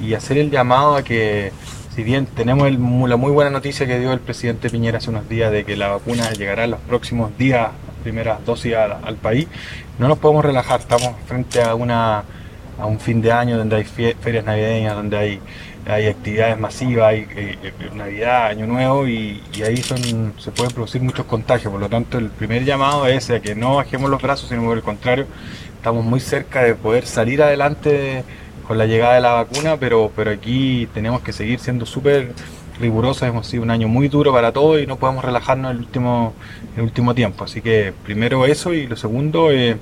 y hacer el llamado a que si bien tenemos el la muy buena noticia que dio el presidente Piñera hace unos días de que la vacuna llegará en los próximos días, primeras dosis al país, no nos podemos relajar. Estamos frente a una a un fin de año donde hay ferias navideñas, donde hay, hay actividades masivas, hay eh, eh, Navidad, Año Nuevo y, ahí se pueden producir muchos contagios. Por lo tanto, el primer llamado es a que no bajemos los brazos, sino por el contrario, estamos muy cerca de poder salir adelante con la llegada de la vacuna, pero, pero aquí tenemos que seguir siendo súper rigurosas, hemos sido un año muy duro para todos y no podemos relajarnos el último, el último tiempo. Así que primero eso y lo segundo, eh,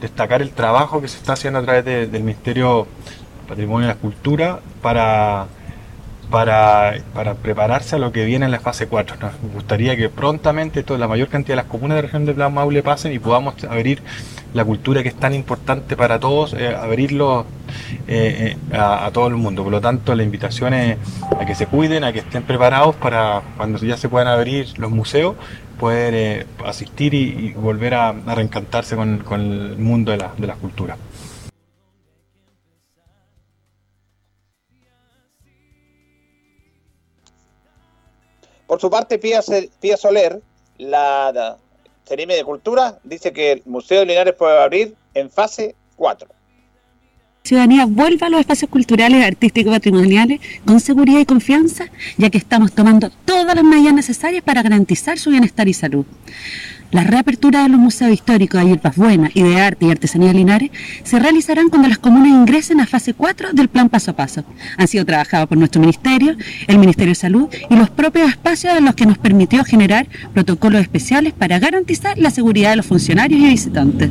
destacar el trabajo que se está haciendo a través de- del Ministerio Patrimonio y la Cultura para, para, para prepararse a lo que viene en la fase 4. Nos gustaría que prontamente toda la mayor cantidad de las comunas de la región de Plan Maule pasen y podamos abrir la cultura que es tan importante para todos, eh, abrirlo eh, eh, a todo el mundo. Por lo tanto, la invitación es a que se cuiden, a que estén preparados para cuando ya se puedan abrir los museos, poder eh, asistir y, volver a, reencantarse con, el mundo de, la, de las culturas. Por su parte, Pía, Pía Soler, la, la Cerime de Cultura, dice que el Museo de Linares puede abrir en fase 4. Ciudadanía vuelva a los espacios culturales, artísticos patrimoniales con seguridad y confianza, ya que estamos tomando todas las medidas necesarias para garantizar su bienestar y salud. Las reaperturas de los museos históricos de Hierbas Buenas y de Arte y Artesanía de Linares se realizarán cuando las comunas ingresen a fase 4 del plan paso a paso. Han sido trabajados por nuestro ministerio, el Ministerio de Salud y los propios espacios en los que nos permitió generar protocolos especiales para garantizar la seguridad de los funcionarios y visitantes.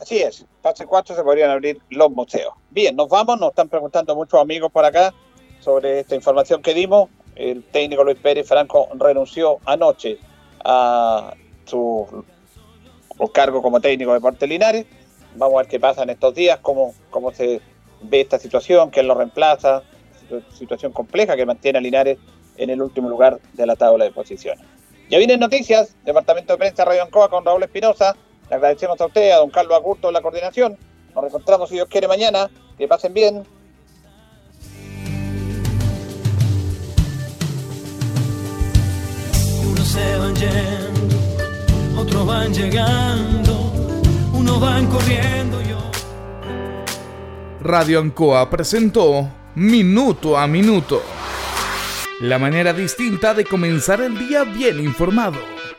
Así es, fase 4 se podrían abrir los museos. Bien, nos vamos, nos están preguntando muchos amigos por acá sobre esta información que dimos. El técnico Luis Pérez Franco renunció anoche a su cargo como técnico de Deportes Linares. Vamos a ver qué pasa en estos días, cómo, cómo se ve esta situación, quién lo reemplaza, situación compleja que mantiene a Linares en el último lugar de la tabla de posiciones. Ya vienen noticias, Departamento de Prensa Radio Ancoa con Raúl Espinosa. Le agradecemos a usted, a don Carlos Agurto en la coordinación. Nos reencontramos, si Dios quiere, mañana. Que pasen bien. Unos se van yendo, otros van llegando, unos van corriendo. Yo Radio Ancoa presentó Minuto a Minuto. La manera distinta de comenzar el día bien informado.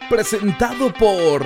Presentado por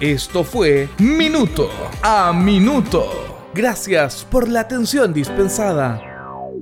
Esto fue Minuto a Minuto. Gracias por la atención dispensada.